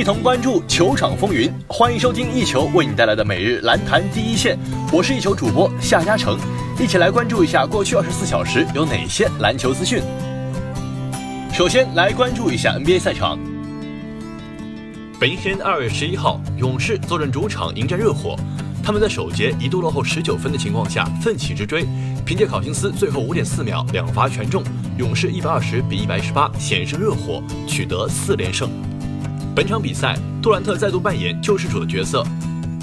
一同关注球场风云。欢迎收听一球为你带来的每日篮坛第一线，我是一球主播夏嘉诚，一起来关注一下过去二十四小时有哪些篮球资讯。首先来关注一下 NBA 赛场。北京时间二月十一号，勇士坐镇主场迎战热火。他们在首节一度落后十九分的情况下奋起直追，凭借考辛斯最后五点四秒两罚全中，勇士一百二十比一百一十八险胜热火，取得四连胜。本场比赛，杜兰特再度扮演救世主的角色。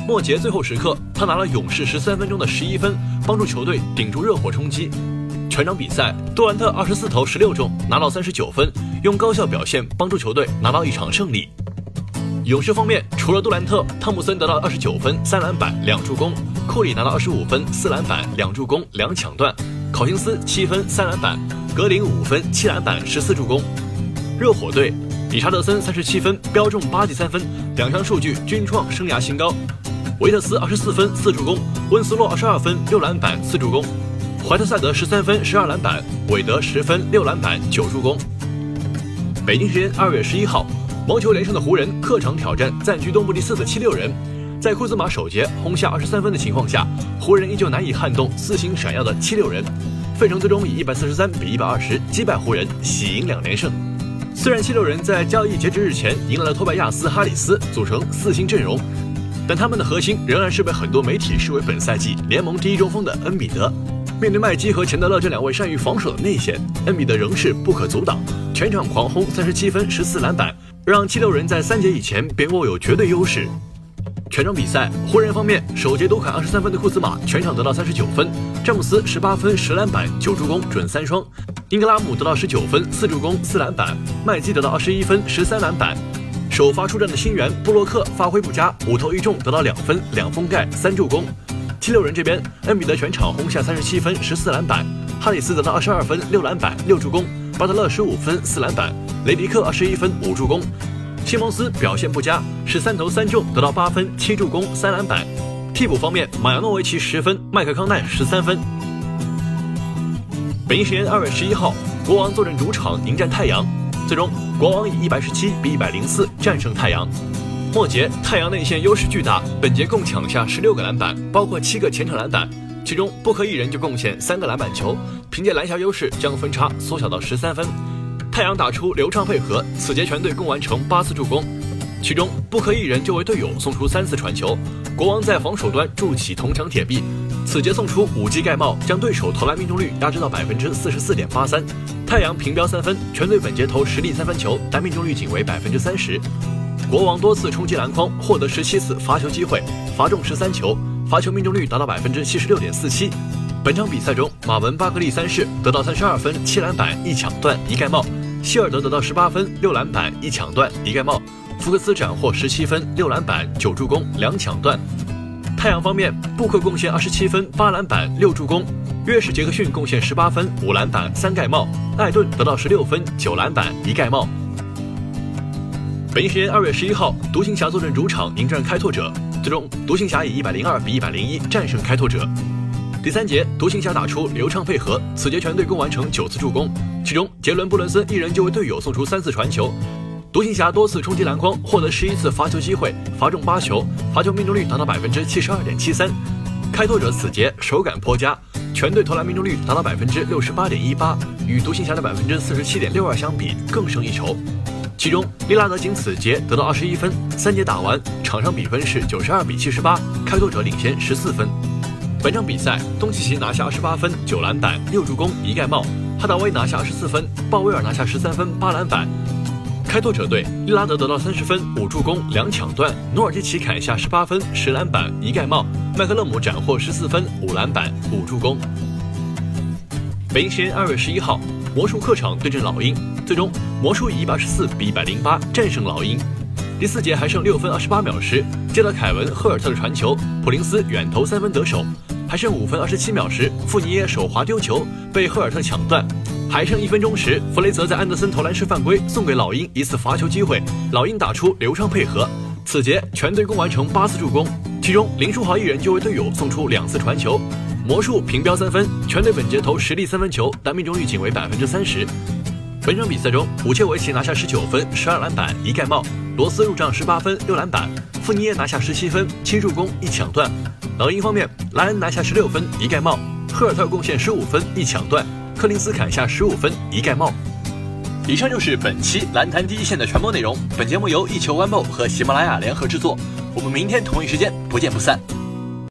末节最后时刻，他拿了勇士十三分钟的十一分，帮助球队顶住热火冲击。全场比赛，杜兰特二十四投十六中，拿到三十九分，用高效表现帮助球队拿到一场胜利。勇士方面，除了杜兰特，汤普森得到二十九分、三篮板、两助攻；库里拿到二十五分、四篮板、两助攻、两抢断；考辛斯七分、三篮板；格林五分、七篮板、十四助攻。热火队，理查德森三十七分，标中八记三分，两项数据均创生涯新高；维特斯二十四分、四助攻；温斯洛二十二分、六篮板、四助攻；怀特塞德十三分、十二篮板；韦德十分、六篮板、九助攻。北京时间二月十一号。毛球连胜的湖人客场挑战暂居东部第四的七六人，在库兹马首节轰下二十三分的情况下，湖人依旧难以撼动四星闪耀的七六人。费城最终以一百四十三比一百二十击败湖人，喜迎两连胜。虽然七六人在交易截止日前迎来了托拜亚斯·哈里斯组成四星阵容，但他们的核心仍然是被很多媒体视为本赛季联盟第一中锋的恩比德。面对麦基和钱德勒这两位善于防守的内线，恩比德仍是不可阻挡，全场狂轰三十七分、十四篮板。让七六人在三节以前便握有绝对优势。全场比赛，湖人方面首节多砍二十三分的库兹马全场得到三十九分，詹姆斯十八分十篮板九助攻准三双，英格拉姆得到十九分四助攻四篮板，麦基得到二十一分十三篮板。首发出战的新援布洛克发挥不佳，五投一中得到两分两封盖三助攻。七六人这边，恩比德全场轰下三十七分十四篮板，哈里斯得到二十二分六篮板六助攻，巴特勒十五分四篮板。雷迪克二十一分五助攻，西蒙斯表现不佳，十三投三中得到八分七助攻三篮板。替补方面，马扬诺维奇十分，麦克康奈十三分。北京时间二月十一号，国王坐镇主场迎战太阳，最终国王以一百十七比一百零四战胜太阳。末节太阳内线优势巨大，本节共抢下十六个篮板，包括七个前场篮板，其中布克一人就贡献三个篮板球，凭借篮下优势将分差缩小到十三分。太阳打出流畅配合，此节全队共完成八次助攻，其中不可一人就为队友送出三次传球。国王在防守端筑起铜墙铁壁，此节送出五记盖帽，将对手投篮命中率压制到百分之四十四点八三。太阳平标三分，全队本节投十粒三分球，但命中率仅为百分之三十。国王多次冲击篮筐，获得十七次罚球机会，罚中十三球，罚球命中率达到百分之七十六点四七。本场比赛中，马文巴克利三世得到三十二分、七篮板、一抢断、一盖帽。希尔德得到十八分、六篮板、一抢断、一盖帽；福克斯斩获十七分、六篮板、九助攻、两抢断。太阳方面，布克贡献二十七分、八篮板、六助攻；约什·杰克逊贡献十八分、五篮板、三盖帽；艾顿得到十六分、九篮板、一盖帽。北京时间二月十一号，独行侠坐镇主场迎战开拓者，最终独行侠以一百零二比一百零一战胜开拓者。第三节，独行侠打出流畅配合，此节全队共完成九次助攻，其中杰伦布伦森一人就为队友送出三次传球。独行侠多次冲击篮筐，获得十一次罚球机会，罚中八球，罚球命中率达到百分之七十二点七三。开拓者此节手感颇佳，全队投篮命中率达到百分之六十八点一八，与独行侠的百分之四十七点六二相比更胜一筹。其中利拉德仅此节得到二十一分，三节打完场上比分是九十二比七十八，开拓者领先十四分。本场比赛，东契奇拿下二十八分、九篮板、六助攻、一盖帽；哈达威拿下二十四分，鲍威尔拿下十三分、八篮板。开拓者队，利拉德得到三十分、五助攻、两抢断；努尔基奇砍下十八分、十篮板、一盖帽；麦克勒姆斩获十四分、五篮板、五助攻。北京时间二月十一号，魔术客场对阵老鹰，最终魔术以一百二十四比一百零八战胜老鹰。第四节还剩六分二十八秒时，接到凯文·赫尔特的传球，普林斯远投三分得手。还剩五分二十七秒时，富尼耶手滑丢球，被赫尔特抢断。还剩一分钟时，弗雷泽在安德森投篮时犯规，送给老鹰一次罚球机会。老鹰打出流畅配合，此节全队共完成八次助攻，其中林书豪一人就为队友送出两次传球。魔术平标三分，全队本节投十粒三分球，但命中率仅为百分之三十。本场比赛中，武切维奇拿下十九分、十二篮板、一盖帽。罗斯入账十八分六篮板，富尼耶拿下十七分七助攻一抢断。老鹰方面，莱恩拿下十六分一盖帽，赫尔特贡献十五分一抢断，柯林斯砍下十五分一盖帽。以上就是本期篮坛第一线的全部内容。本节目由一球 One 和喜马拉雅联合制作。我们明天同一时间不见不散。